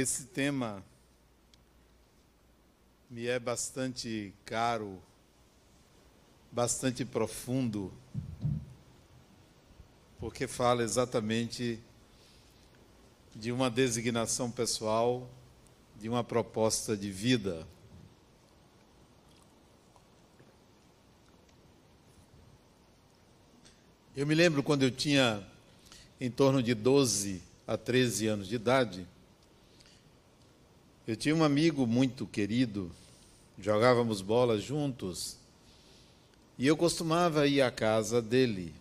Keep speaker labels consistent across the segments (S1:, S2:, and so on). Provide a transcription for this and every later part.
S1: Esse tema me é bastante caro, bastante profundo, porque fala exatamente de uma designação pessoal, de uma proposta de vida. Eu me lembro quando eu tinha em torno de 12 a 13 anos de idade, eu tinha um amigo muito querido, jogávamos bola juntos, e eu costumava ir à casa dele.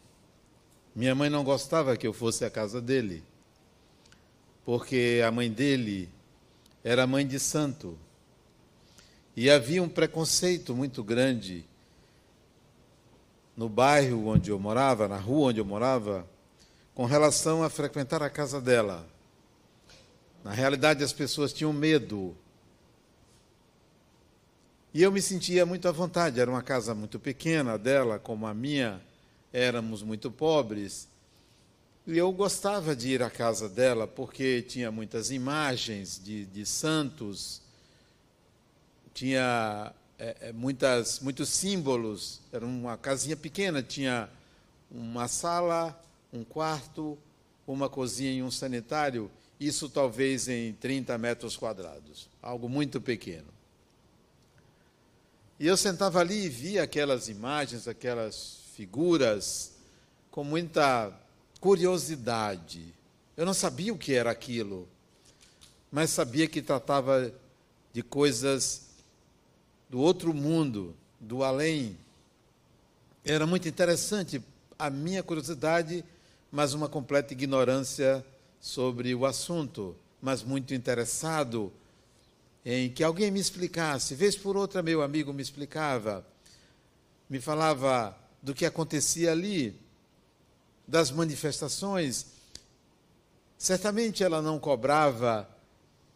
S1: Minha mãe não gostava que eu fosse à casa dele, porque a mãe dele era mãe de santo. E havia um preconceito muito grande no bairro onde eu morava, na rua onde eu morava, com relação a frequentar a casa dela. Na realidade, as pessoas tinham medo. E eu me sentia muito à vontade. Era uma casa muito pequena dela, como a minha, éramos muito pobres. E eu gostava de ir à casa dela porque tinha muitas imagens de, de santos, tinha é, é muitas, muitos símbolos. Era uma casinha pequena, tinha uma sala, um quarto, uma cozinha e um sanitário isso talvez em 30 metros quadrados, algo muito pequeno. E eu sentava ali e via aquelas imagens, aquelas figuras, com muita curiosidade. Eu não sabia o que era aquilo, mas sabia que tratava de coisas do outro mundo, do além. Era muito interessante a minha curiosidade, mas uma completa ignorância sobre o assunto, mas muito interessado em que alguém me explicasse. Vez por outra, meu amigo me explicava, me falava do que acontecia ali, das manifestações. Certamente ela não cobrava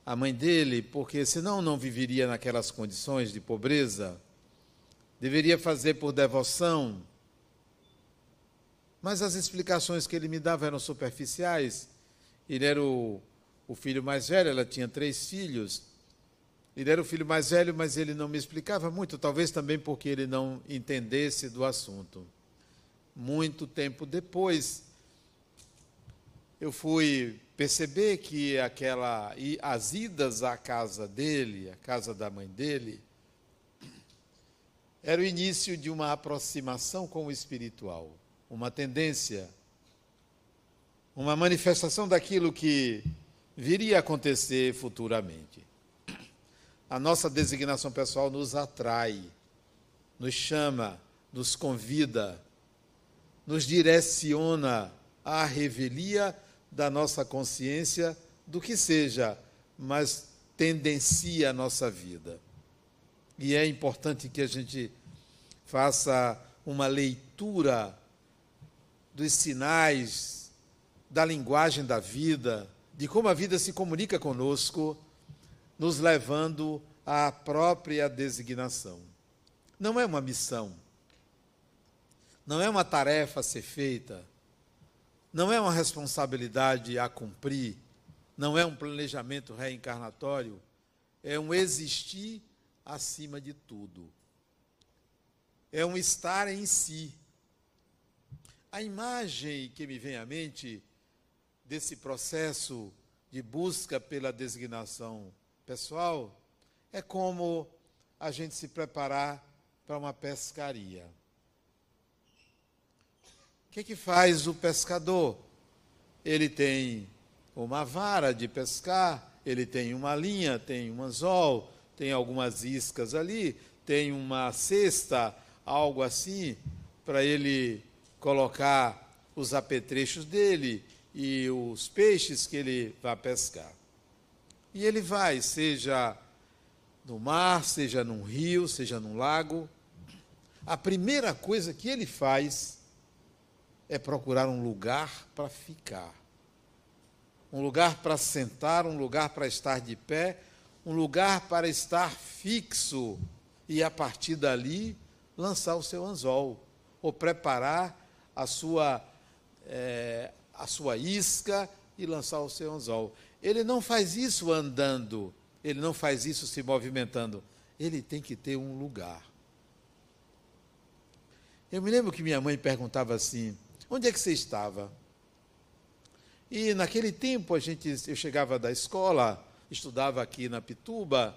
S1: a mãe dele, porque senão não viveria naquelas condições de pobreza. Deveria fazer por devoção. Mas as explicações que ele me dava eram superficiais ele era o, o filho mais velho, ela tinha três filhos. Ele era o filho mais velho, mas ele não me explicava muito, talvez também porque ele não entendesse do assunto. Muito tempo depois, eu fui perceber que aquela as idas à casa dele, à casa da mãe dele, era o início de uma aproximação com o espiritual, uma tendência uma manifestação daquilo que viria a acontecer futuramente. A nossa designação pessoal nos atrai, nos chama, nos convida, nos direciona à revelia da nossa consciência do que seja, mas tendencia a nossa vida. E é importante que a gente faça uma leitura dos sinais da linguagem da vida, de como a vida se comunica conosco, nos levando à própria designação. Não é uma missão, não é uma tarefa a ser feita, não é uma responsabilidade a cumprir, não é um planejamento reencarnatório, é um existir acima de tudo. É um estar em si. A imagem que me vem à mente desse processo de busca pela designação pessoal é como a gente se preparar para uma pescaria. O que, é que faz o pescador? Ele tem uma vara de pescar, ele tem uma linha, tem um anzol, tem algumas iscas ali, tem uma cesta, algo assim, para ele colocar os apetrechos dele, e os peixes que ele vai pescar. E ele vai, seja no mar, seja num rio, seja num lago. A primeira coisa que ele faz é procurar um lugar para ficar. Um lugar para sentar, um lugar para estar de pé, um lugar para estar fixo e a partir dali lançar o seu anzol ou preparar a sua é, a sua isca e lançar o seu anzol. ele não faz isso andando, ele não faz isso se movimentando. Ele tem que ter um lugar. Eu me lembro que minha mãe perguntava assim: onde é que você estava? E naquele tempo a gente, eu chegava da escola, estudava aqui na Pituba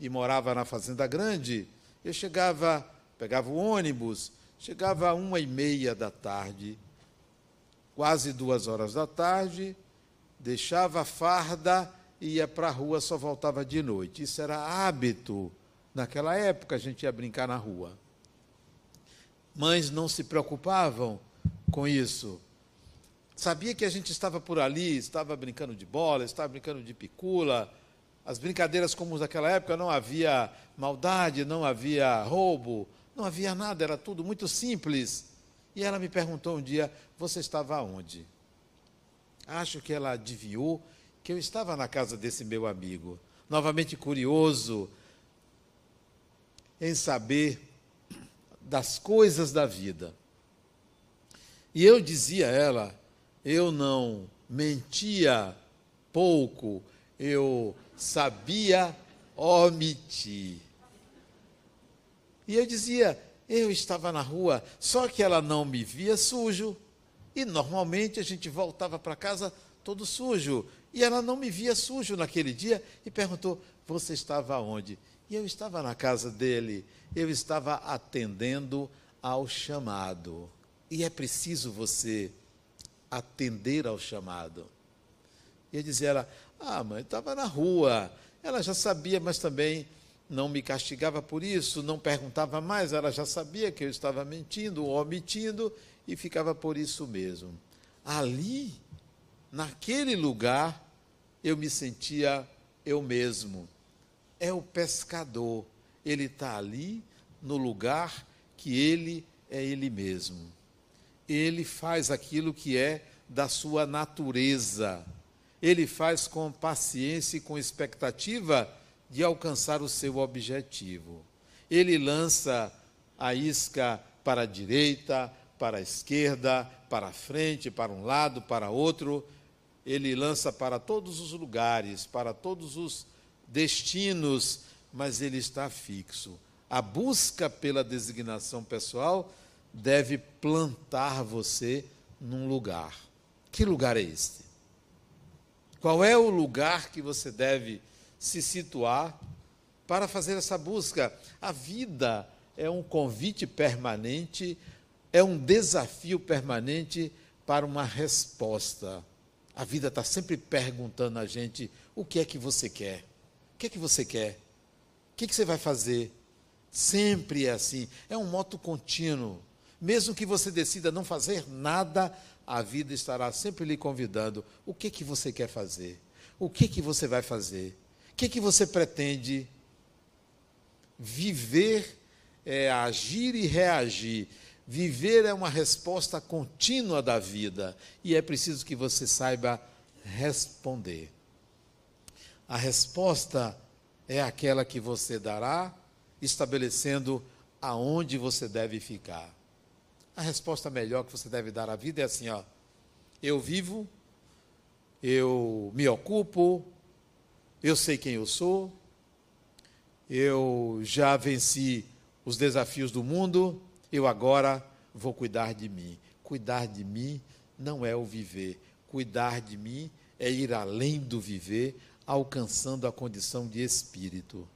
S1: e morava na Fazenda Grande. Eu chegava, pegava o ônibus, chegava uma e meia da tarde, quase duas horas da tarde, deixava a farda e ia para a rua, só voltava de noite. Isso era hábito. Naquela época a gente ia brincar na rua. Mães não se preocupavam com isso. Sabia que a gente estava por ali, estava brincando de bola, estava brincando de picula. As brincadeiras comuns daquela época não havia maldade, não havia roubo, não havia nada, era tudo muito simples. E ela me perguntou um dia: Você estava onde? Acho que ela adivinhou que eu estava na casa desse meu amigo. Novamente curioso em saber das coisas da vida. E eu dizia a ela: eu não mentia pouco, eu sabia omitir. E eu dizia: eu estava na rua, só que ela não me via sujo. E normalmente a gente voltava para casa todo sujo. E ela não me via sujo naquele dia e perguntou: Você estava onde? E eu estava na casa dele, eu estava atendendo ao chamado. E é preciso você atender ao chamado. E eu dizia ela: Ah, mãe, estava na rua. Ela já sabia, mas também não me castigava por isso, não perguntava mais, ela já sabia que eu estava mentindo ou omitindo e ficava por isso mesmo. Ali, naquele lugar, eu me sentia eu mesmo. É o pescador, ele está ali no lugar que ele é ele mesmo. Ele faz aquilo que é da sua natureza. Ele faz com paciência e com expectativa de alcançar o seu objetivo. Ele lança a isca para a direita, para a esquerda, para a frente, para um lado, para outro. Ele lança para todos os lugares, para todos os destinos, mas ele está fixo. A busca pela designação pessoal deve plantar você num lugar. Que lugar é este? Qual é o lugar que você deve se situar para fazer essa busca. A vida é um convite permanente, é um desafio permanente para uma resposta. A vida está sempre perguntando a gente: o que é que você quer? O que é que você quer? O que, é que você vai fazer? Sempre é assim. É um moto contínuo. Mesmo que você decida não fazer nada, a vida estará sempre lhe convidando. O que é que você quer fazer? O que é que você vai fazer? Que, que você pretende? Viver é agir e reagir. Viver é uma resposta contínua da vida e é preciso que você saiba responder. A resposta é aquela que você dará, estabelecendo aonde você deve ficar. A resposta melhor que você deve dar à vida é assim, ó: eu vivo, eu me ocupo, eu sei quem eu sou, eu já venci os desafios do mundo, eu agora vou cuidar de mim. Cuidar de mim não é o viver, cuidar de mim é ir além do viver, alcançando a condição de espírito.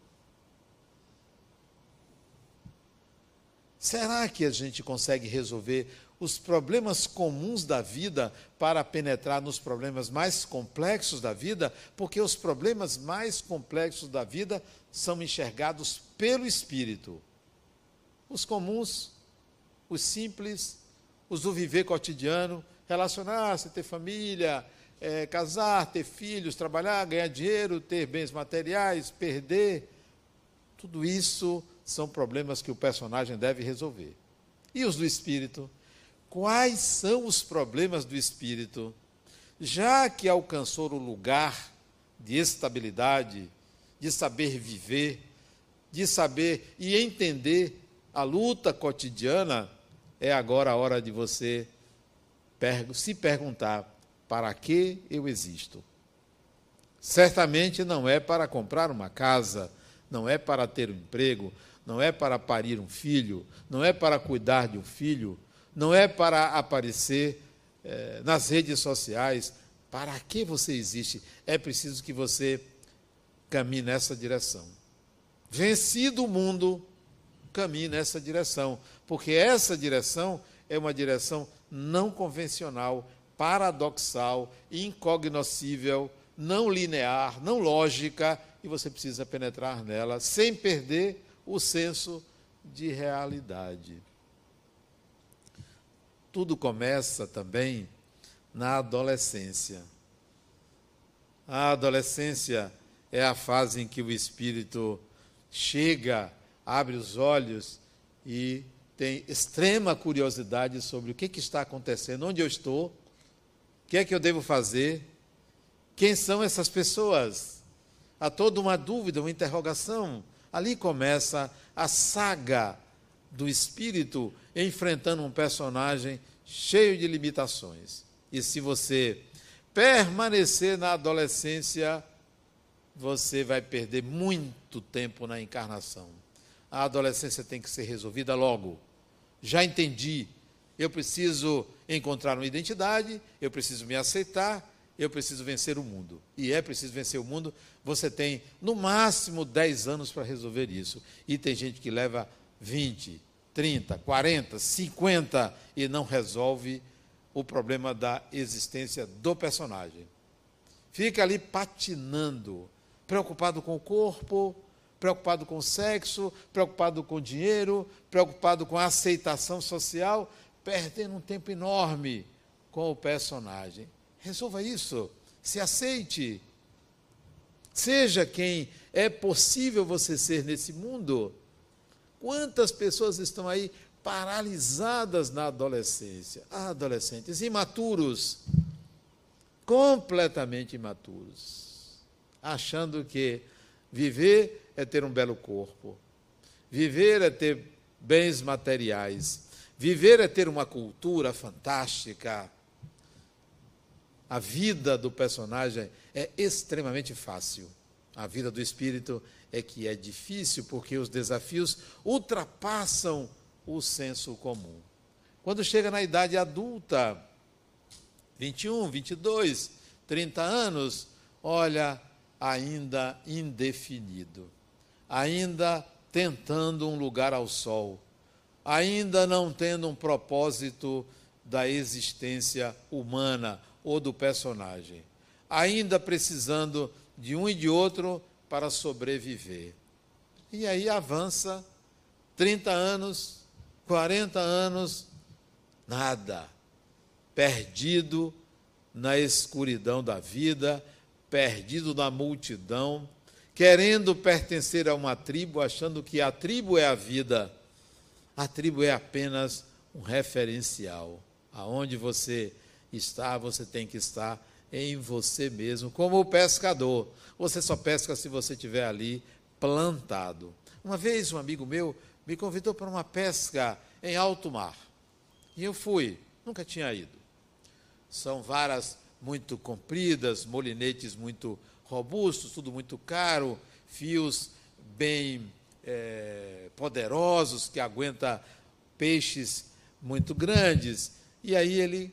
S1: Será que a gente consegue resolver os problemas comuns da vida para penetrar nos problemas mais complexos da vida, porque os problemas mais complexos da vida são enxergados pelo espírito. Os comuns, os simples, os do viver cotidiano, relacionar-se, ter família, é, casar, ter filhos, trabalhar, ganhar dinheiro, ter bens materiais, perder. Tudo isso são problemas que o personagem deve resolver. E os do espírito? Quais são os problemas do espírito, já que alcançou o lugar de estabilidade, de saber viver, de saber e entender a luta cotidiana, é agora a hora de você se perguntar: para que eu existo? Certamente não é para comprar uma casa, não é para ter um emprego, não é para parir um filho, não é para cuidar de um filho, não é para aparecer eh, nas redes sociais. Para que você existe? É preciso que você caminhe nessa direção. Vencido o mundo, caminhe nessa direção, porque essa direção é uma direção não convencional, paradoxal, incognoscível, não linear, não lógica, e você precisa penetrar nela sem perder o senso de realidade. Tudo começa também na adolescência. A adolescência é a fase em que o espírito chega, abre os olhos e tem extrema curiosidade sobre o que, que está acontecendo, onde eu estou, o que é que eu devo fazer, quem são essas pessoas. Há toda uma dúvida, uma interrogação. Ali começa a saga do espírito enfrentando um personagem cheio de limitações. E se você permanecer na adolescência, você vai perder muito tempo na encarnação. A adolescência tem que ser resolvida logo. Já entendi. Eu preciso encontrar uma identidade, eu preciso me aceitar, eu preciso vencer o mundo. E é preciso vencer o mundo. Você tem, no máximo, 10 anos para resolver isso. E tem gente que leva 20, 30, 40, 50 e não resolve o problema da existência do personagem. Fica ali patinando, preocupado com o corpo, preocupado com o sexo, preocupado com o dinheiro, preocupado com a aceitação social, perdendo um tempo enorme com o personagem. Resolva isso. Se aceite. Seja quem é possível você ser nesse mundo. Quantas pessoas estão aí paralisadas na adolescência? Adolescentes imaturos, completamente imaturos, achando que viver é ter um belo corpo, viver é ter bens materiais, viver é ter uma cultura fantástica, a vida do personagem é extremamente fácil. A vida do espírito é que é difícil, porque os desafios ultrapassam o senso comum. Quando chega na idade adulta, 21, 22, 30 anos, olha, ainda indefinido, ainda tentando um lugar ao sol, ainda não tendo um propósito da existência humana ou do personagem, ainda precisando de um e de outro para sobreviver. E aí avança 30 anos, 40 anos, nada, perdido na escuridão da vida, perdido na multidão, querendo pertencer a uma tribo, achando que a tribo é a vida. A tribo é apenas um referencial, aonde você está, você tem que estar em você mesmo, como o pescador. Você só pesca se você estiver ali plantado. Uma vez um amigo meu me convidou para uma pesca em alto mar. E eu fui, nunca tinha ido. São varas muito compridas, molinetes muito robustos, tudo muito caro, fios bem é, poderosos que aguenta peixes muito grandes. E aí ele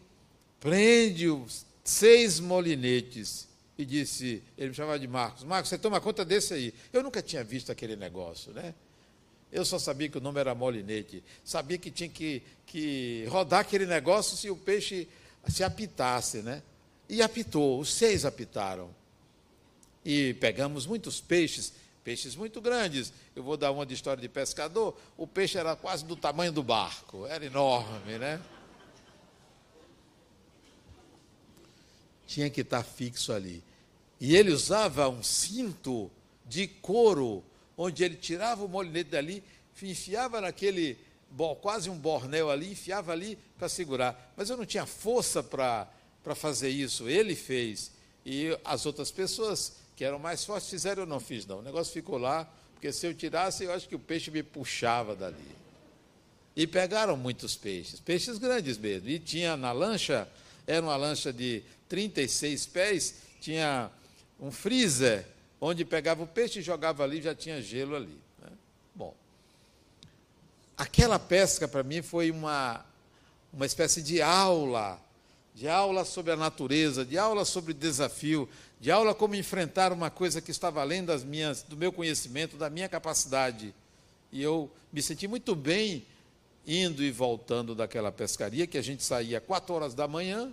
S1: prende os seis molinetes e disse, ele me chamava de Marcos, Marcos, você toma conta desse aí. Eu nunca tinha visto aquele negócio, né? Eu só sabia que o nome era molinete. Sabia que tinha que, que rodar aquele negócio se o peixe se apitasse, né? E apitou, os seis apitaram. E pegamos muitos peixes, peixes muito grandes. Eu vou dar uma de história de pescador. O peixe era quase do tamanho do barco, era enorme, né? tinha que estar fixo ali. E ele usava um cinto de couro, onde ele tirava o molinete dali, enfiava naquele, quase um bornel ali, enfiava ali para segurar. Mas eu não tinha força para fazer isso. Ele fez. E as outras pessoas que eram mais fortes fizeram, eu não fiz não. O negócio ficou lá, porque se eu tirasse, eu acho que o peixe me puxava dali. E pegaram muitos peixes, peixes grandes mesmo. E tinha na lancha, era uma lancha de 36 pés, tinha um freezer, onde pegava o peixe e jogava ali, já tinha gelo ali. Né? Bom, aquela pesca para mim foi uma, uma espécie de aula, de aula sobre a natureza, de aula sobre desafio, de aula como enfrentar uma coisa que estava além das minhas, do meu conhecimento, da minha capacidade. E eu me senti muito bem indo e voltando daquela pescaria, que a gente saía quatro horas da manhã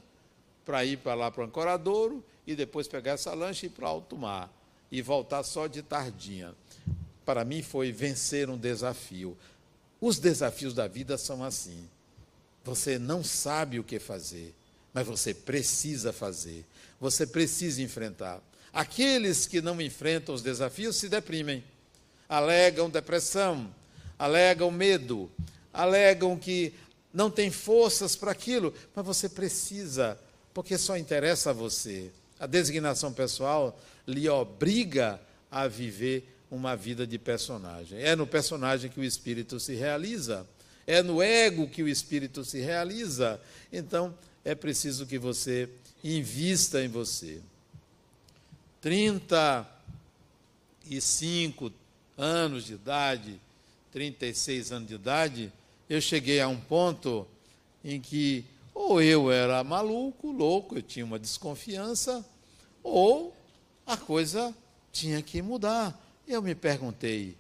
S1: para ir para lá para o Ancoradouro e depois pegar essa lancha e ir para o alto mar e voltar só de tardinha. Para mim foi vencer um desafio. Os desafios da vida são assim. Você não sabe o que fazer, mas você precisa fazer. Você precisa enfrentar. Aqueles que não enfrentam os desafios se deprimem, alegam depressão, alegam medo, alegam que não tem forças para aquilo, mas você precisa, porque só interessa a você. A designação pessoal lhe obriga a viver uma vida de personagem. É no personagem que o espírito se realiza, é no ego que o espírito se realiza. Então, é preciso que você invista em você. 35 anos de idade, 36 anos de idade, eu cheguei a um ponto em que ou eu era maluco, louco, eu tinha uma desconfiança, ou a coisa tinha que mudar. Eu me perguntei: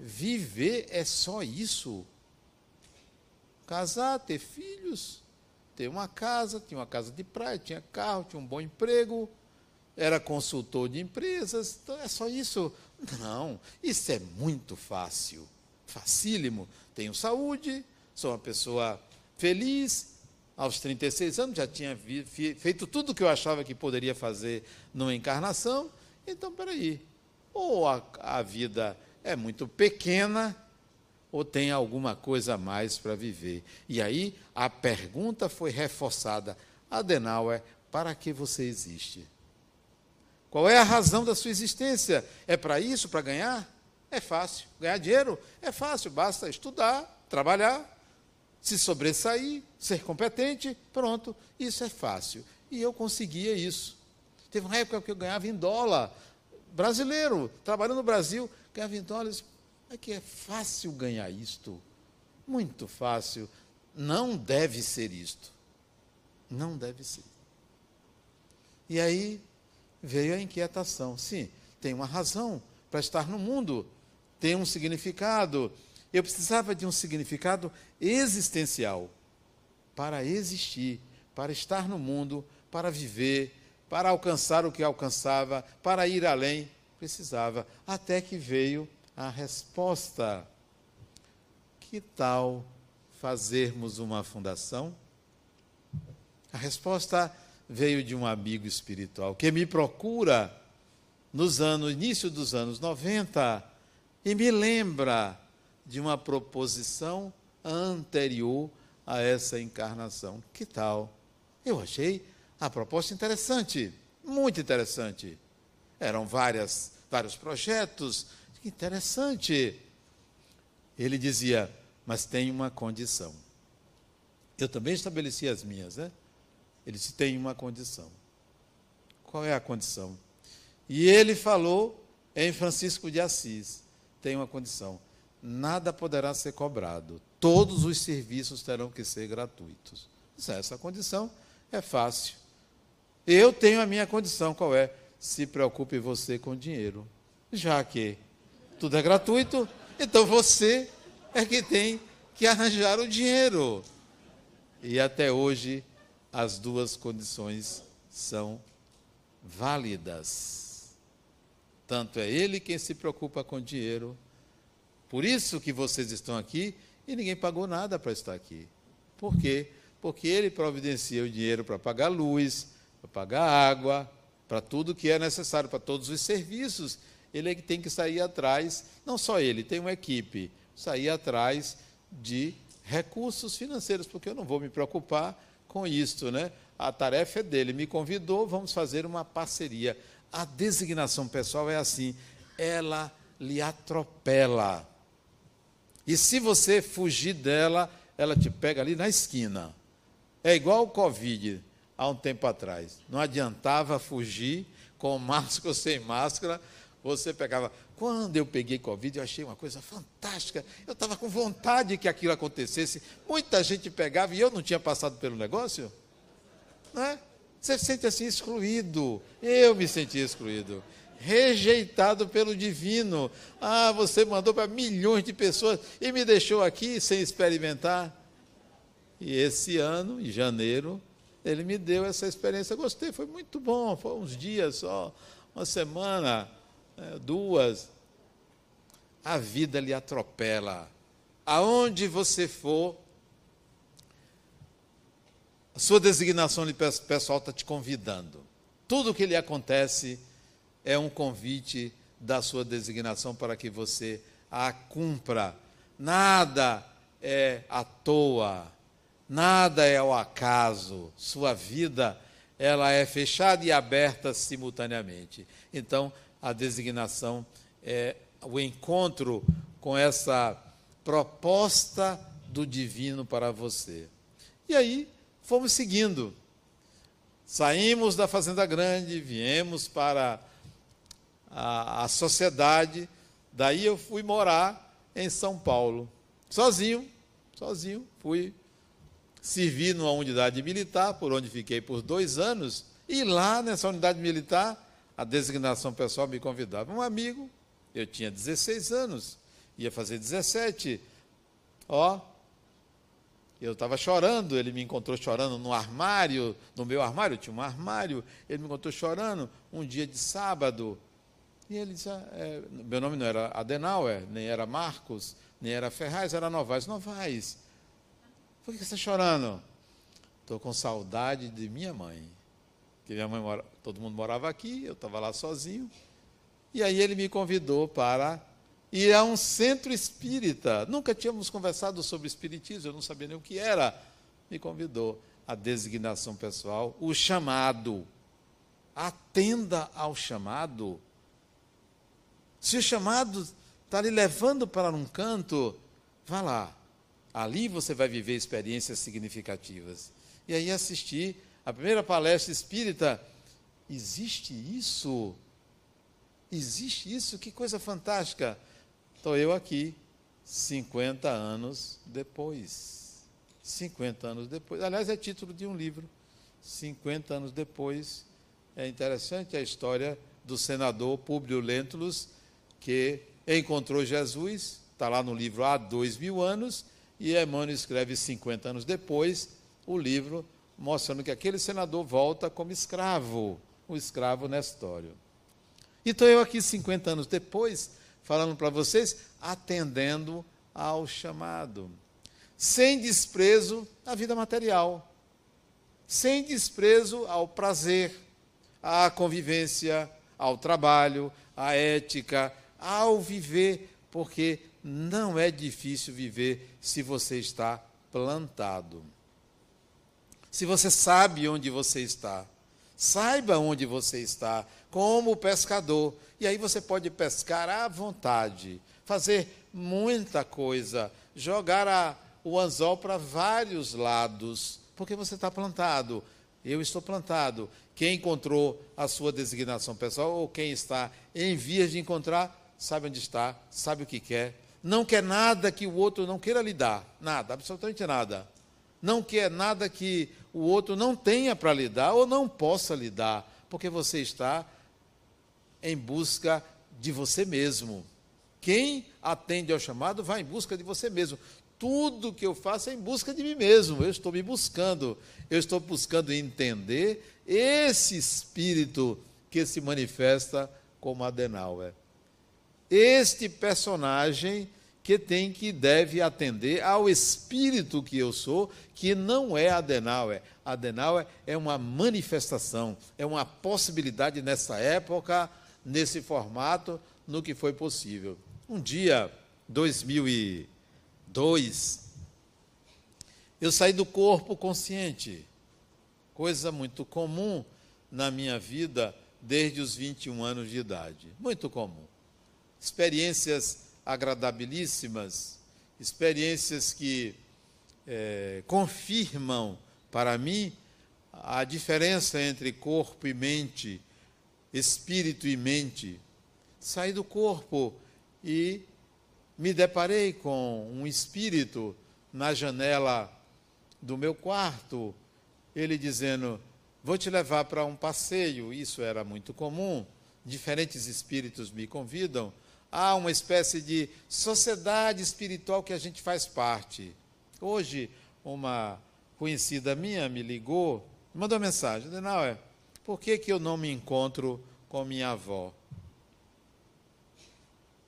S1: viver é só isso? Casar, ter filhos, ter uma casa, tinha uma casa de praia, tinha carro, tinha um bom emprego, era consultor de empresas, então é só isso? Não, isso é muito fácil, facílimo. Tenho saúde, sou uma pessoa feliz. Aos 36 anos já tinha feito tudo o que eu achava que poderia fazer numa encarnação. Então, peraí, ou a, a vida é muito pequena, ou tem alguma coisa a mais para viver. E aí a pergunta foi reforçada: Adenauer, para que você existe? Qual é a razão da sua existência? É para isso, para ganhar? É fácil. Ganhar dinheiro? É fácil, basta estudar, trabalhar, se sobressair, ser competente, pronto. Isso é fácil. E eu conseguia isso. Teve uma época que eu ganhava em dólar. Brasileiro, trabalhando no Brasil, ganhava em dólares. É que é fácil ganhar isto. Muito fácil. Não deve ser isto. Não deve ser. E aí veio a inquietação. Sim, tem uma razão para estar no mundo tem um significado. Eu precisava de um significado existencial para existir, para estar no mundo, para viver, para alcançar o que alcançava, para ir além. Precisava. Até que veio a resposta. Que tal fazermos uma fundação? A resposta veio de um amigo espiritual que me procura nos anos, início dos anos 90 e me lembra de uma proposição anterior a essa encarnação. Que tal? Eu achei a proposta interessante, muito interessante. Eram várias, vários projetos, interessante. Ele dizia, mas tem uma condição. Eu também estabeleci as minhas, né? Ele disse, tem uma condição. Qual é a condição? E ele falou em Francisco de Assis tem uma condição: nada poderá ser cobrado, todos os serviços terão que ser gratuitos. Essa condição é fácil. Eu tenho a minha condição, qual é? Se preocupe você com dinheiro. Já que tudo é gratuito, então você é que tem que arranjar o dinheiro. E até hoje as duas condições são válidas. Tanto é ele quem se preocupa com dinheiro. Por isso que vocês estão aqui e ninguém pagou nada para estar aqui. Por quê? Porque ele providencia o dinheiro para pagar luz, para pagar água, para tudo que é necessário, para todos os serviços. Ele é que tem que sair atrás, não só ele, tem uma equipe, sair atrás de recursos financeiros, porque eu não vou me preocupar com isto, né? A tarefa é dele, me convidou, vamos fazer uma parceria a designação pessoal é assim, ela lhe atropela. E se você fugir dela, ela te pega ali na esquina. É igual o Covid há um tempo atrás. Não adiantava fugir, com máscara ou sem máscara, você pegava. Quando eu peguei Covid, eu achei uma coisa fantástica. Eu estava com vontade que aquilo acontecesse. Muita gente pegava e eu não tinha passado pelo negócio. Não é? Você se sente assim excluído. Eu me senti excluído. Rejeitado pelo divino. Ah, você mandou para milhões de pessoas e me deixou aqui sem experimentar. E esse ano, em janeiro, ele me deu essa experiência. Gostei, foi muito bom. Foi uns dias só, uma semana, é, duas. A vida lhe atropela. Aonde você for, a sua designação de pessoal está te convidando. Tudo que lhe acontece é um convite da sua designação para que você a cumpra. Nada é à toa, nada é ao acaso. Sua vida ela é fechada e aberta simultaneamente. Então, a designação é o encontro com essa proposta do divino para você. E aí, fomos seguindo. Saímos da Fazenda Grande, viemos para a, a sociedade, daí eu fui morar em São Paulo, sozinho, sozinho, fui servir numa unidade militar, por onde fiquei por dois anos, e lá nessa unidade militar, a designação pessoal me convidava. Um amigo, eu tinha 16 anos, ia fazer 17, ó, eu estava chorando, ele me encontrou chorando no armário, no meu armário, tinha um armário, ele me encontrou chorando um dia de sábado. E ele disse: ah, é, meu nome não era Adenauer, nem era Marcos, nem era Ferraz, era Novaes. Novaes, por que você está chorando? Estou com saudade de minha mãe. Que minha mãe mora, todo mundo morava aqui, eu estava lá sozinho. E aí ele me convidou para e é um centro espírita. Nunca tínhamos conversado sobre espiritismo, eu não sabia nem o que era. Me convidou a designação pessoal, o chamado. Atenda ao chamado. Se o chamado está lhe levando para um canto, vá lá. Ali você vai viver experiências significativas. E aí assisti a primeira palestra espírita. Existe isso? Existe isso? Que coisa fantástica! Estou eu aqui, 50 anos depois. 50 anos depois. Aliás, é título de um livro. 50 anos depois. É interessante a história do senador Públio Lentulus, que encontrou Jesus, está lá no livro há dois mil anos, e Emmanuel escreve 50 anos depois o livro mostrando que aquele senador volta como escravo, o escravo Nestório. Então eu aqui 50 anos depois, falando para vocês, atendendo ao chamado. Sem desprezo à vida material. Sem desprezo ao prazer, à convivência, ao trabalho, à ética, ao viver, porque não é difícil viver se você está plantado. Se você sabe onde você está, saiba onde você está, como pescador. E aí você pode pescar à vontade, fazer muita coisa, jogar a, o anzol para vários lados, porque você está plantado. Eu estou plantado. Quem encontrou a sua designação pessoal ou quem está em vias de encontrar, sabe onde está, sabe o que quer. Não quer nada que o outro não queira lhe dar. Nada, absolutamente nada. Não quer nada que o outro não tenha para lhe dar ou não possa lhe dar, porque você está em busca de você mesmo. Quem atende ao chamado vai em busca de você mesmo. Tudo que eu faço é em busca de mim mesmo. Eu estou me buscando. Eu estou buscando entender esse espírito que se manifesta como Adenauer. Este personagem que tem que deve atender ao espírito que eu sou, que não é Adenauer. Adenauer é uma manifestação, é uma possibilidade nessa época nesse formato no que foi possível. Um dia, 2002, eu saí do corpo consciente, coisa muito comum na minha vida desde os 21 anos de idade. Muito comum. Experiências agradabilíssimas, experiências que é, confirmam para mim a diferença entre corpo e mente espírito e mente, saí do corpo e me deparei com um espírito na janela do meu quarto, ele dizendo: Vou te levar para um passeio. Isso era muito comum. Diferentes espíritos me convidam. Há uma espécie de sociedade espiritual que a gente faz parte. Hoje, uma conhecida minha me ligou, mandou uma mensagem: Denauer, por que, que eu não me encontro com minha avó?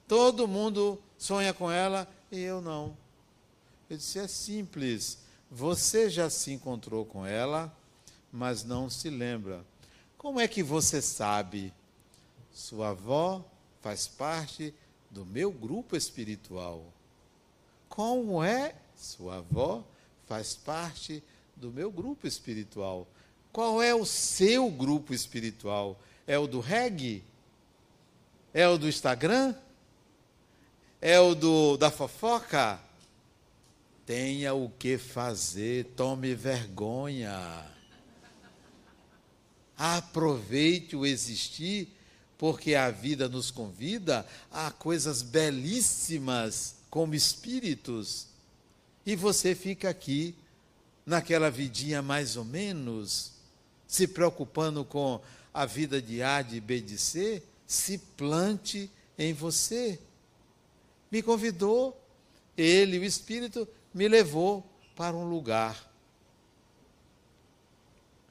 S1: Todo mundo sonha com ela e eu não. Eu disse: é simples. Você já se encontrou com ela, mas não se lembra. Como é que você sabe? Sua avó faz parte do meu grupo espiritual. Como é? Sua avó faz parte do meu grupo espiritual. Qual é o seu grupo espiritual? É o do reggae? É o do Instagram? É o do da fofoca? Tenha o que fazer, tome vergonha. Aproveite o existir, porque a vida nos convida a coisas belíssimas como espíritos. E você fica aqui, naquela vidinha mais ou menos, se preocupando com a vida de A, de B, de C, se plante em você. Me convidou, ele, o Espírito, me levou para um lugar.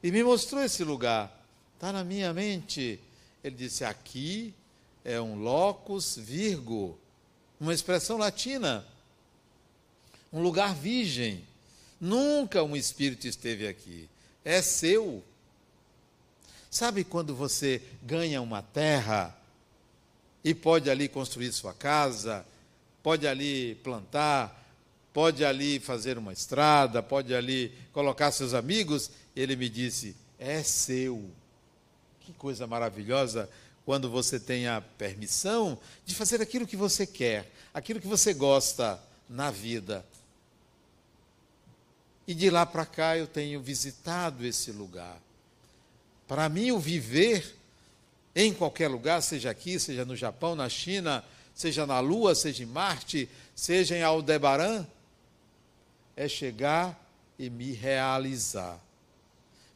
S1: E me mostrou esse lugar. Está na minha mente. Ele disse: aqui é um locus virgo, uma expressão latina. Um lugar virgem. Nunca um espírito esteve aqui. É seu. Sabe quando você ganha uma terra e pode ali construir sua casa, pode ali plantar, pode ali fazer uma estrada, pode ali colocar seus amigos. Ele me disse: é seu. Que coisa maravilhosa quando você tem a permissão de fazer aquilo que você quer, aquilo que você gosta na vida. E de lá para cá eu tenho visitado esse lugar. Para mim, o viver em qualquer lugar, seja aqui, seja no Japão, na China, seja na Lua, seja em Marte, seja em Aldebaran, é chegar e me realizar.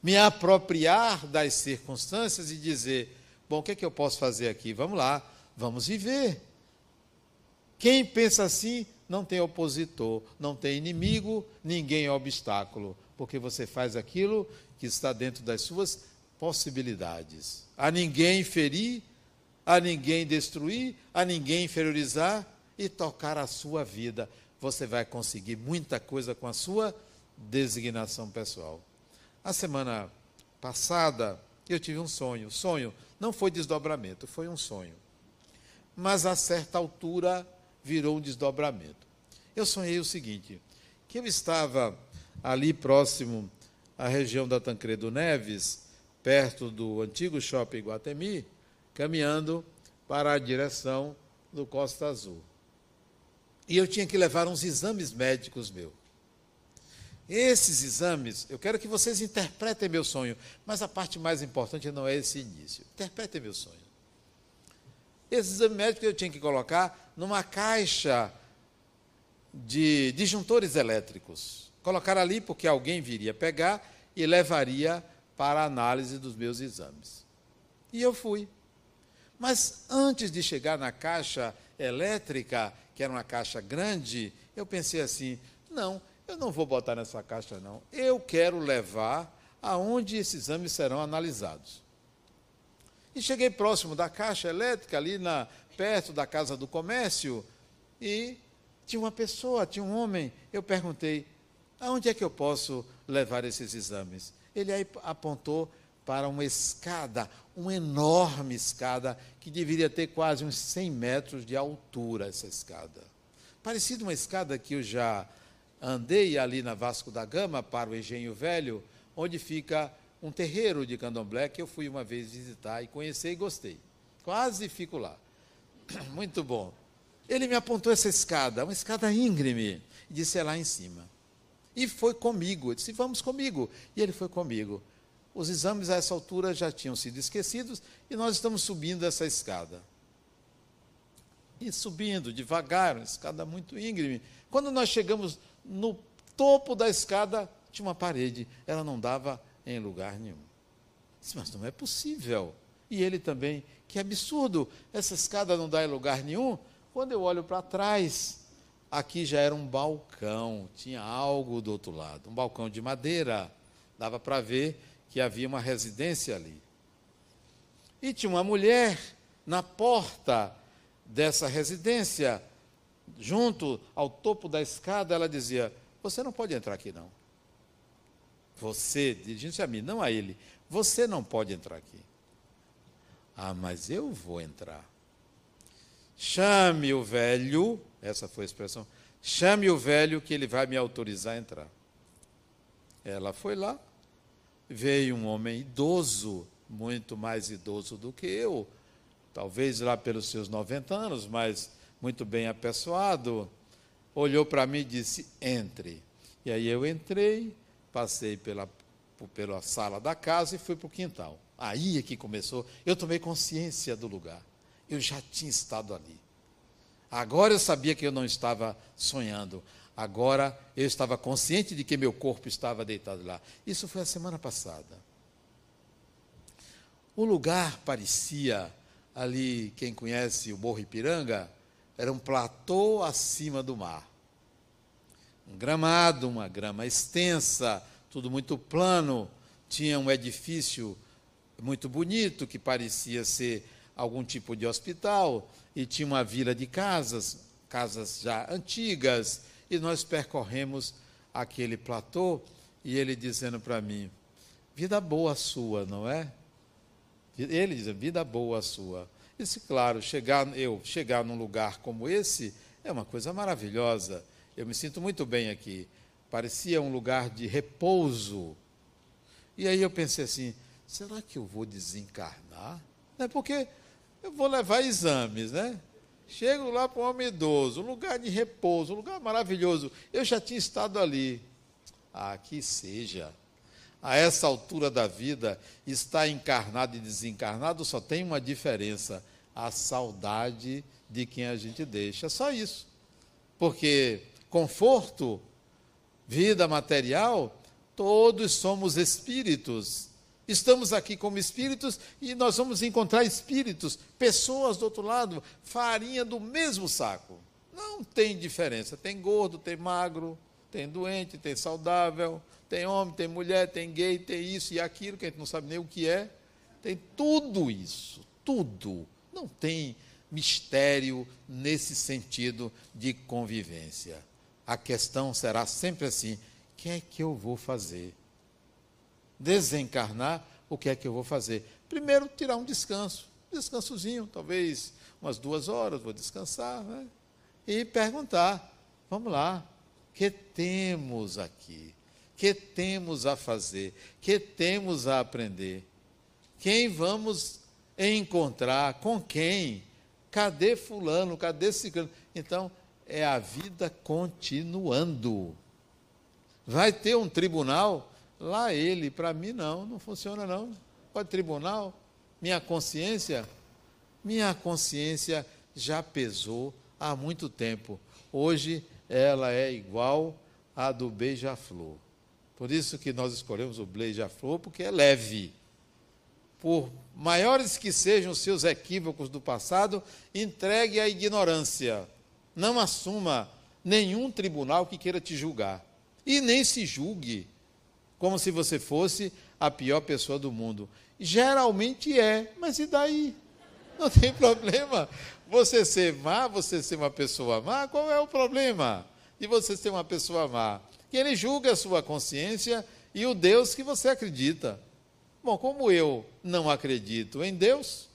S1: Me apropriar das circunstâncias e dizer: bom, o que é que eu posso fazer aqui? Vamos lá, vamos viver. Quem pensa assim não tem opositor, não tem inimigo, ninguém é obstáculo, porque você faz aquilo que está dentro das suas possibilidades. A ninguém ferir, a ninguém destruir, a ninguém inferiorizar e tocar a sua vida você vai conseguir muita coisa com a sua designação pessoal. A semana passada eu tive um sonho. Sonho não foi desdobramento, foi um sonho. Mas a certa altura virou um desdobramento. Eu sonhei o seguinte: que eu estava ali próximo à região da Tancredo Neves, perto do antigo shopping Guatemi, caminhando para a direção do Costa Azul. E eu tinha que levar uns exames médicos meus. Esses exames, eu quero que vocês interpretem meu sonho, mas a parte mais importante não é esse início. Interpretem meu sonho. Esse exame médico eu tinha que colocar numa caixa de disjuntores elétricos. Colocar ali porque alguém viria pegar e levaria para a análise dos meus exames. E eu fui. Mas antes de chegar na caixa elétrica, que era uma caixa grande, eu pensei assim: não, eu não vou botar nessa caixa, não. Eu quero levar aonde esses exames serão analisados. E cheguei próximo da caixa elétrica, ali na, perto da casa do comércio, e tinha uma pessoa, tinha um homem. Eu perguntei: aonde é que eu posso levar esses exames? Ele aí apontou para uma escada, uma enorme escada, que deveria ter quase uns 100 metros de altura, essa escada. Parecida uma escada que eu já andei ali na Vasco da Gama, para o Engenho Velho, onde fica um terreiro de candomblé que eu fui uma vez visitar e conhecer e gostei. Quase fico lá. Muito bom. Ele me apontou essa escada, uma escada íngreme, e disse: é lá em cima. E foi comigo. Eu disse: vamos comigo. E ele foi comigo. Os exames a essa altura já tinham sido esquecidos e nós estamos subindo essa escada. E subindo devagar, uma escada muito íngreme. Quando nós chegamos no topo da escada, tinha uma parede, ela não dava em lugar nenhum. Disse, mas não é possível. E ele também, que absurdo, essa escada não dá em lugar nenhum. Quando eu olho para trás, aqui já era um balcão, tinha algo do outro lado, um balcão de madeira. Dava para ver que havia uma residência ali. E tinha uma mulher na porta dessa residência, junto ao topo da escada, ela dizia: Você não pode entrar aqui, não. Você, dirigindo-se a mim, não a ele, você não pode entrar aqui. Ah, mas eu vou entrar. Chame o velho, essa foi a expressão, chame o velho que ele vai me autorizar a entrar. Ela foi lá, veio um homem idoso, muito mais idoso do que eu, talvez lá pelos seus 90 anos, mas muito bem apessoado, olhou para mim e disse: entre. E aí eu entrei, passei pela, pela sala da casa e fui para o quintal. Aí é que começou, eu tomei consciência do lugar. Eu já tinha estado ali. Agora eu sabia que eu não estava sonhando. Agora eu estava consciente de que meu corpo estava deitado lá. Isso foi a semana passada. O lugar parecia ali, quem conhece o Morro Ipiranga, era um platô acima do mar. Um gramado, uma grama extensa, tudo muito plano, tinha um edifício muito bonito que parecia ser algum tipo de hospital e tinha uma vila de casas, casas já antigas, e nós percorremos aquele platô e ele dizendo para mim: vida boa sua, não é? Ele diz, vida boa a Disse, claro, chegar, eu chegar num lugar como esse é uma coisa maravilhosa. Eu me sinto muito bem aqui. Parecia um lugar de repouso. E aí eu pensei assim, será que eu vou desencarnar? É porque eu vou levar exames, né? Chego lá para um homem idoso, um lugar de repouso, um lugar maravilhoso. Eu já tinha estado ali. Ah, que seja a essa altura da vida, estar encarnado e desencarnado só tem uma diferença: a saudade de quem a gente deixa. Só isso. Porque conforto, vida material, todos somos espíritos. Estamos aqui como espíritos e nós vamos encontrar espíritos, pessoas do outro lado, farinha do mesmo saco. Não tem diferença. Tem gordo, tem magro, tem doente, tem saudável, tem homem, tem mulher, tem gay, tem isso e aquilo, que a gente não sabe nem o que é. Tem tudo isso, tudo. Não tem mistério nesse sentido de convivência. A questão será sempre assim: o que é que eu vou fazer? Desencarnar, o que é que eu vou fazer? Primeiro, tirar um descanso, descansozinho, talvez umas duas horas, vou descansar, né? e perguntar: vamos lá, o que temos aqui? Que temos a fazer, que temos a aprender. Quem vamos encontrar, com quem? Cadê fulano, cadê ciclano? Então, é a vida continuando. Vai ter um tribunal? Lá ele, para mim não, não funciona não. Pode tribunal? Minha consciência? Minha consciência já pesou há muito tempo. Hoje ela é igual à do beija-flor. Por isso que nós escolhemos o beija-flor, porque é leve. Por maiores que sejam os seus equívocos do passado, entregue à ignorância. Não assuma nenhum tribunal que queira te julgar. E nem se julgue como se você fosse a pior pessoa do mundo. Geralmente é, mas e daí? Não tem problema. Você ser má, você ser uma pessoa má, qual é o problema de você ser uma pessoa má? Que ele julga a sua consciência e o Deus que você acredita. Bom, como eu não acredito em Deus,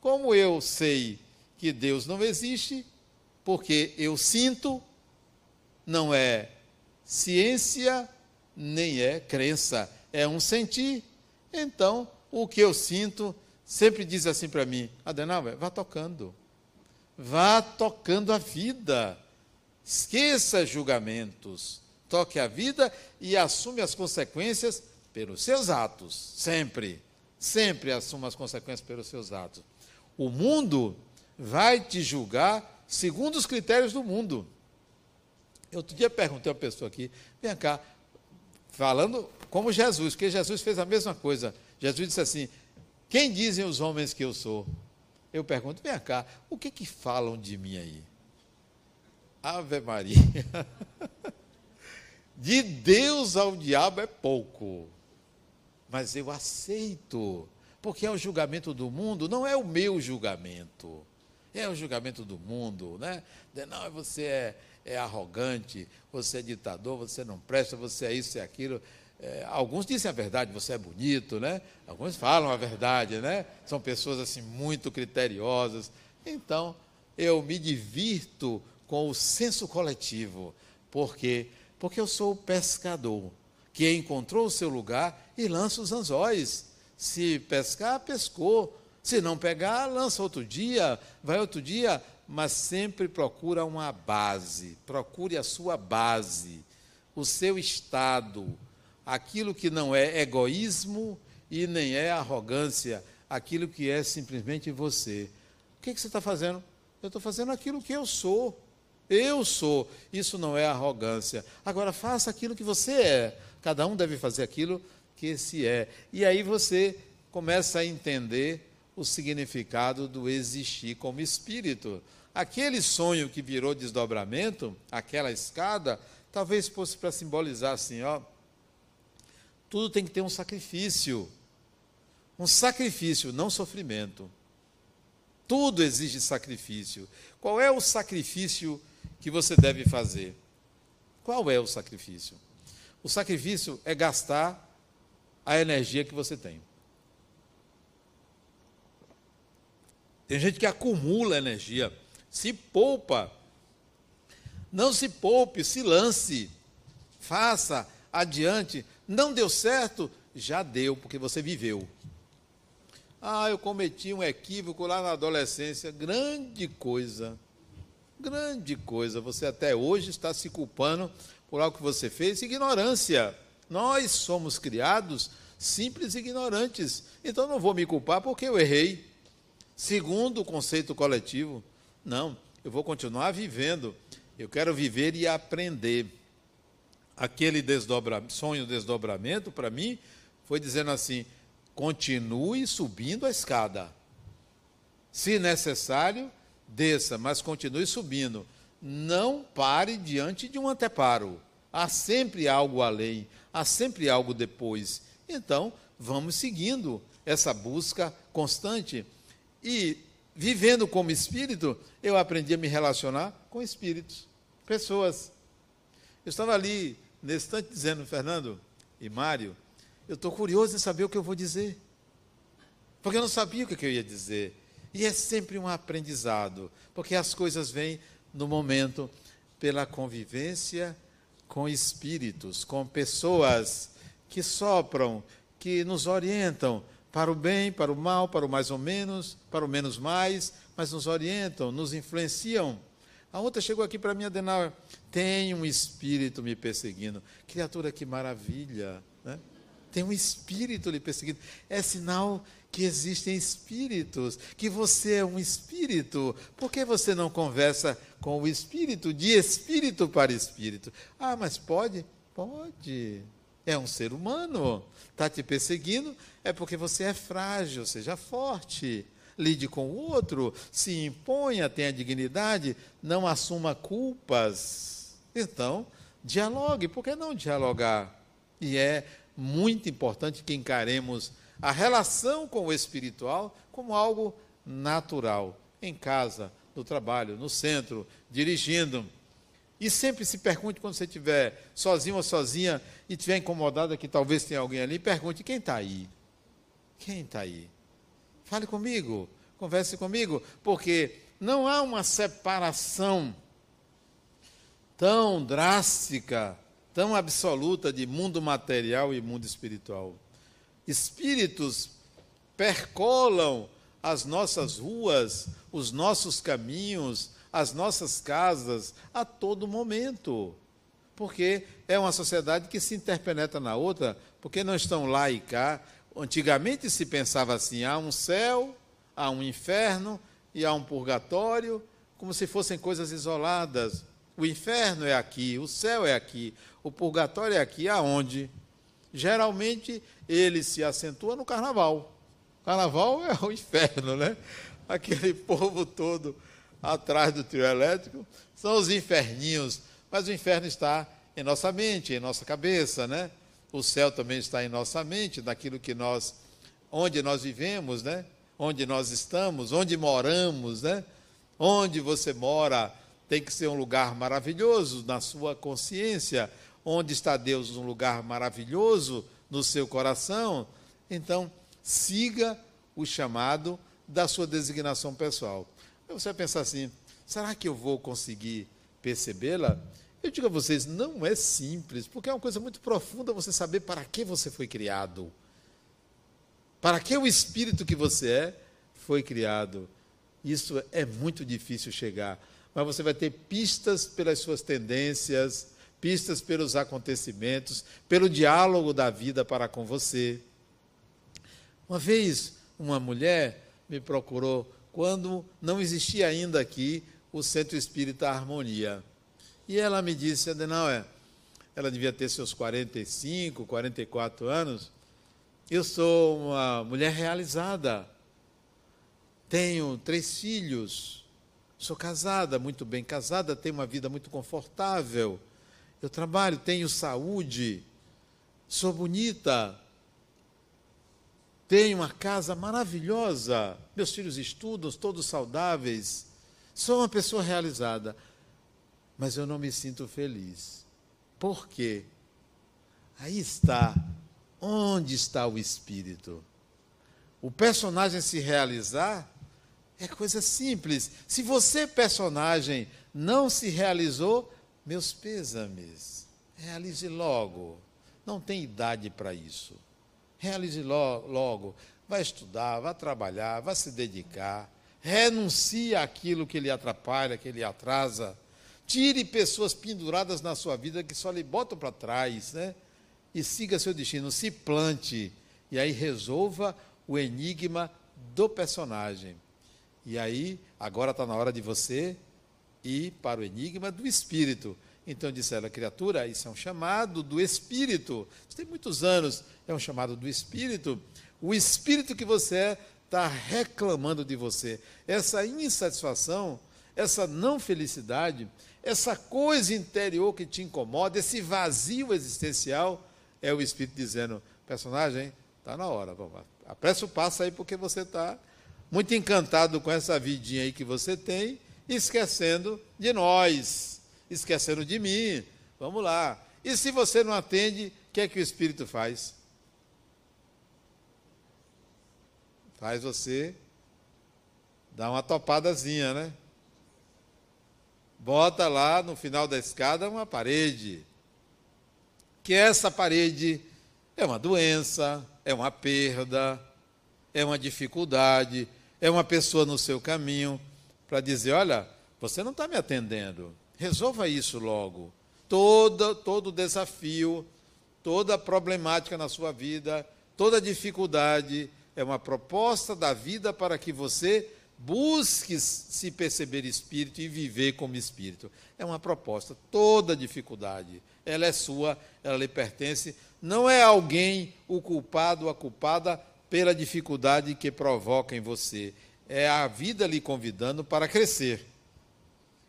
S1: como eu sei que Deus não existe, porque eu sinto, não é ciência, nem é crença, é um sentir. Então, o que eu sinto sempre diz assim para mim: Adenauer, vá tocando, vá tocando a vida, esqueça julgamentos toque a vida e assume as consequências pelos seus atos, sempre, sempre assuma as consequências pelos seus atos. O mundo vai te julgar segundo os critérios do mundo. Eu outro dia perguntei a uma pessoa aqui, vem cá, falando como Jesus, porque Jesus fez a mesma coisa. Jesus disse assim: Quem dizem os homens que eu sou? Eu pergunto, vem cá, o que que falam de mim aí? Ave Maria. De Deus ao diabo é pouco, mas eu aceito, porque é o julgamento do mundo, não é o meu julgamento, é o julgamento do mundo, né? Não, você é, é arrogante, você é ditador, você não presta, você é isso é aquilo. É, alguns dizem a verdade, você é bonito, né? Alguns falam a verdade, né? São pessoas assim muito criteriosas. Então, eu me divirto com o senso coletivo, porque porque eu sou o pescador que encontrou o seu lugar e lança os anzóis. Se pescar, pescou. Se não pegar, lança outro dia, vai outro dia, mas sempre procura uma base. Procure a sua base, o seu estado, aquilo que não é egoísmo e nem é arrogância, aquilo que é simplesmente você. O que, que você está fazendo? Eu estou fazendo aquilo que eu sou. Eu sou. Isso não é arrogância. Agora, faça aquilo que você é. Cada um deve fazer aquilo que se é. E aí você começa a entender o significado do existir como espírito. Aquele sonho que virou desdobramento, aquela escada, talvez fosse para simbolizar assim, ó, tudo tem que ter um sacrifício. Um sacrifício, não sofrimento. Tudo exige sacrifício. Qual é o sacrifício que você deve fazer. Qual é o sacrifício? O sacrifício é gastar a energia que você tem. Tem gente que acumula energia, se poupa. Não se poupe, se lance. Faça adiante. Não deu certo? Já deu, porque você viveu. Ah, eu cometi um equívoco lá na adolescência. Grande coisa. Grande coisa, você até hoje está se culpando por algo que você fez, ignorância. Nós somos criados simples ignorantes. Então não vou me culpar porque eu errei. Segundo o conceito coletivo, não, eu vou continuar vivendo. Eu quero viver e aprender. Aquele desdobra, sonho desdobramento, para mim, foi dizendo assim: continue subindo a escada. Se necessário, desça, mas continue subindo. Não pare diante de um anteparo. Há sempre algo além, há sempre algo depois. Então, vamos seguindo essa busca constante. E vivendo como espírito, eu aprendi a me relacionar com espíritos, pessoas. Eu estava ali, nesse instante, dizendo, Fernando e Mário, eu estou curioso em saber o que eu vou dizer. Porque eu não sabia o que eu ia dizer. E é sempre um aprendizado, porque as coisas vêm no momento pela convivência com espíritos, com pessoas que sopram, que nos orientam para o bem, para o mal, para o mais ou menos, para o menos mais, mas nos orientam, nos influenciam. A outra chegou aqui para mim, Adenauer, tem um espírito me perseguindo. Criatura, que maravilha! Né? Tem um espírito lhe perseguindo. É sinal que existem espíritos, que você é um espírito. Por que você não conversa com o espírito, de espírito para espírito? Ah, mas pode? Pode. É um ser humano. Está te perseguindo, é porque você é frágil, seja forte. Lide com o outro, se imponha, tenha dignidade, não assuma culpas. Então, dialogue. Por que não dialogar? E é muito importante que encaremos a relação com o espiritual como algo natural, em casa, no trabalho, no centro, dirigindo. E sempre se pergunte quando você estiver sozinho ou sozinha e estiver incomodada que talvez tenha alguém ali, pergunte quem está aí. Quem está aí? Fale comigo, converse comigo, porque não há uma separação tão drástica, tão absoluta de mundo material e mundo espiritual espíritos percolam as nossas ruas, os nossos caminhos, as nossas casas a todo momento. porque é uma sociedade que se interpenetra na outra, porque não estão lá e cá. Antigamente se pensava assim: há um céu, há um inferno e há um purgatório, como se fossem coisas isoladas. O inferno é aqui, o céu é aqui, o purgatório é aqui, aonde? Geralmente ele se acentua no carnaval. Carnaval é o inferno, né? Aquele povo todo atrás do trio elétrico são os inferninhos mas o inferno está em nossa mente, em nossa cabeça, né? O céu também está em nossa mente, naquilo que nós, onde nós vivemos, né? Onde nós estamos, onde moramos, né? Onde você mora tem que ser um lugar maravilhoso na sua consciência. Onde está Deus? Um lugar maravilhoso no seu coração. Então, siga o chamado da sua designação pessoal. Você vai pensar assim: será que eu vou conseguir percebê-la? Eu digo a vocês, não é simples, porque é uma coisa muito profunda você saber para que você foi criado. Para que o espírito que você é foi criado. Isso é muito difícil chegar, mas você vai ter pistas pelas suas tendências, pistas pelos acontecimentos, pelo diálogo da vida para com você. Uma vez, uma mulher me procurou quando não existia ainda aqui o Centro Espírita Harmonia. E ela me disse, Adenauer, ela devia ter seus 45, 44 anos, eu sou uma mulher realizada, tenho três filhos, sou casada, muito bem casada, tenho uma vida muito confortável, eu trabalho, tenho saúde, sou bonita, tenho uma casa maravilhosa, meus filhos estudam, todos saudáveis, Sou uma pessoa realizada, mas eu não me sinto feliz. Por quê? Aí está. Onde está o espírito? O personagem se realizar é coisa simples. Se você, personagem, não se realizou, meus pêsames. Realize logo. Não tem idade para isso. Realize logo. Vai estudar, vai trabalhar, vai se dedicar renuncie àquilo que lhe atrapalha, que lhe atrasa. Tire pessoas penduradas na sua vida que só lhe botam para trás, né? E siga seu destino, se plante. E aí resolva o enigma do personagem. E aí, agora está na hora de você ir para o enigma do espírito. Então disse ela, criatura, isso é um chamado do espírito. Isso tem muitos anos, é um chamado do espírito. O espírito que você é está reclamando de você. Essa insatisfação, essa não felicidade, essa coisa interior que te incomoda, esse vazio existencial, é o Espírito dizendo: personagem, está na hora, vamos, apressa o passo aí, porque você está muito encantado com essa vidinha aí que você tem, esquecendo de nós, esquecendo de mim. Vamos lá. E se você não atende, o que é que o Espírito faz? faz você dar uma topadazinha, né? Bota lá no final da escada uma parede. Que essa parede é uma doença, é uma perda, é uma dificuldade, é uma pessoa no seu caminho para dizer: olha, você não está me atendendo, resolva isso logo. Todo, todo desafio, toda problemática na sua vida, toda dificuldade, é uma proposta da vida para que você busque se perceber espírito e viver como espírito. É uma proposta. Toda dificuldade, ela é sua, ela lhe pertence. Não é alguém o culpado ou a culpada pela dificuldade que provoca em você. É a vida lhe convidando para crescer.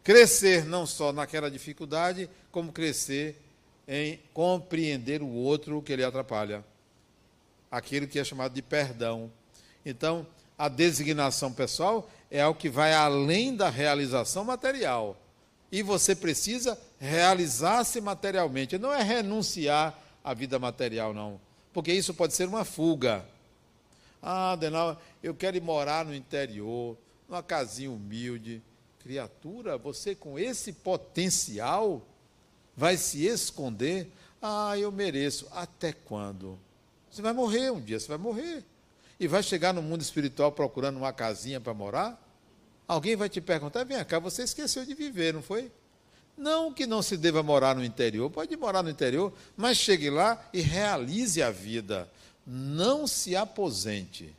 S1: Crescer não só naquela dificuldade, como crescer em compreender o outro que lhe atrapalha aquilo que é chamado de perdão. Então, a designação pessoal é algo que vai além da realização material. E você precisa realizar-se materialmente. Não é renunciar à vida material, não. Porque isso pode ser uma fuga. Ah, Denal, eu quero ir morar no interior, numa casinha humilde. Criatura, você com esse potencial vai se esconder? Ah, eu mereço. Até quando? Você vai morrer um dia, você vai morrer. E vai chegar no mundo espiritual procurando uma casinha para morar? Alguém vai te perguntar: vem cá, você esqueceu de viver, não foi? Não que não se deva morar no interior, pode morar no interior, mas chegue lá e realize a vida. Não se aposente.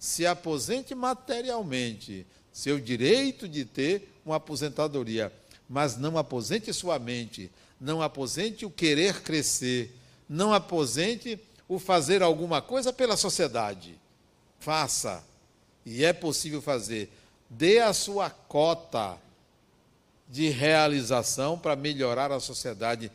S1: Se aposente materialmente, seu direito de ter uma aposentadoria, mas não aposente sua mente, não aposente o querer crescer, não aposente o fazer alguma coisa pela sociedade. Faça. E é possível fazer. Dê a sua cota de realização para melhorar a sociedade.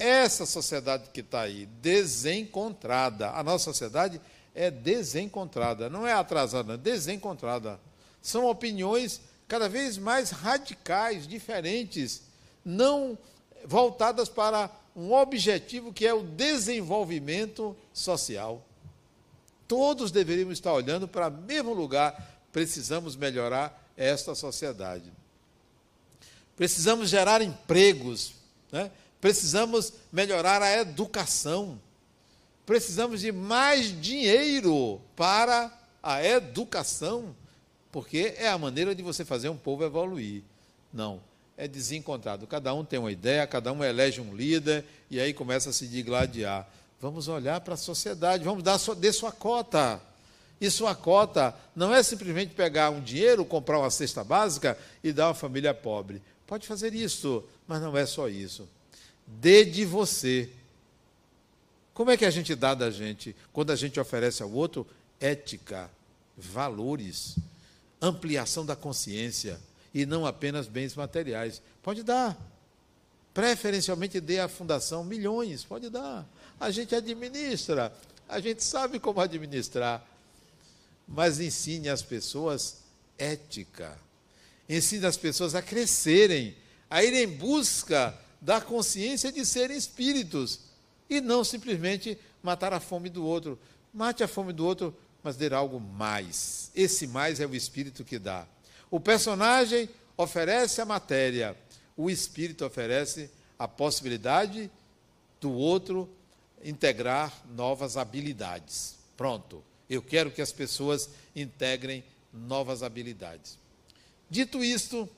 S1: Essa sociedade que está aí, desencontrada. A nossa sociedade é desencontrada, não é atrasada, é desencontrada. São opiniões cada vez mais radicais, diferentes, não voltadas para um objetivo que é o desenvolvimento social. Todos deveríamos estar olhando para o mesmo lugar. Precisamos melhorar esta sociedade. Precisamos gerar empregos, né? Precisamos melhorar a educação, precisamos de mais dinheiro para a educação, porque é a maneira de você fazer um povo evoluir. Não, é desencontrado. Cada um tem uma ideia, cada um elege um líder e aí começa a se digladiar. Vamos olhar para a sociedade, vamos dar sua, dê sua cota. E sua cota não é simplesmente pegar um dinheiro, comprar uma cesta básica e dar a uma família pobre. Pode fazer isso, mas não é só isso. Dê de você. Como é que a gente dá da gente? Quando a gente oferece ao outro ética, valores, ampliação da consciência e não apenas bens materiais. Pode dar. Preferencialmente dê à fundação milhões, pode dar. A gente administra, a gente sabe como administrar. Mas ensine às pessoas ética ensina as pessoas a crescerem, a ir em busca da consciência de serem espíritos e não simplesmente matar a fome do outro. Mate a fome do outro, mas dê algo mais. Esse mais é o espírito que dá. O personagem oferece a matéria, o espírito oferece a possibilidade do outro integrar novas habilidades. Pronto. Eu quero que as pessoas integrem novas habilidades. Dito isto,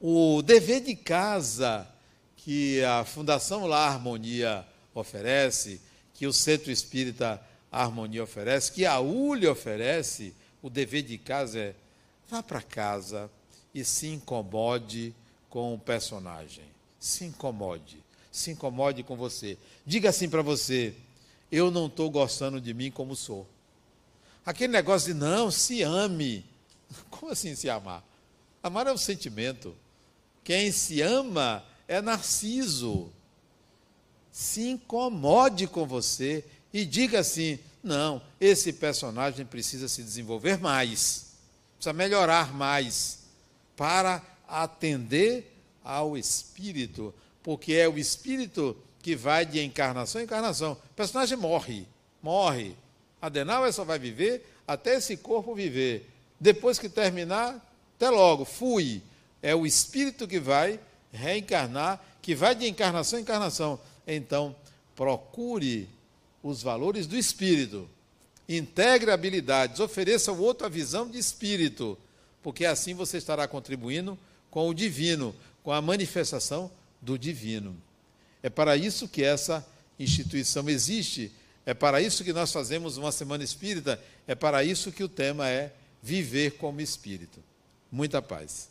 S1: o dever de casa que a Fundação La Harmonia oferece, que o Centro Espírita Harmonia oferece, que a ULE oferece, o dever de casa é vá para casa e se incomode com o personagem. Se incomode. Se incomode com você. Diga assim para você: eu não estou gostando de mim como sou. Aquele negócio de não, se ame. Como assim se amar? Amar é um sentimento. Quem se ama é narciso. Se incomode com você e diga assim: não, esse personagem precisa se desenvolver mais, precisa melhorar mais, para atender ao espírito, porque é o espírito que vai de encarnação em encarnação. O personagem morre, morre. Adenauer só vai viver até esse corpo viver. Depois que terminar, até logo, fui. É o espírito que vai reencarnar, que vai de encarnação em encarnação. Então, procure os valores do espírito. Integre habilidades, ofereça ao outro a visão de espírito, porque assim você estará contribuindo com o divino, com a manifestação do divino. É para isso que essa instituição existe, é para isso que nós fazemos uma semana espírita, é para isso que o tema é viver como espírito. Muita paz.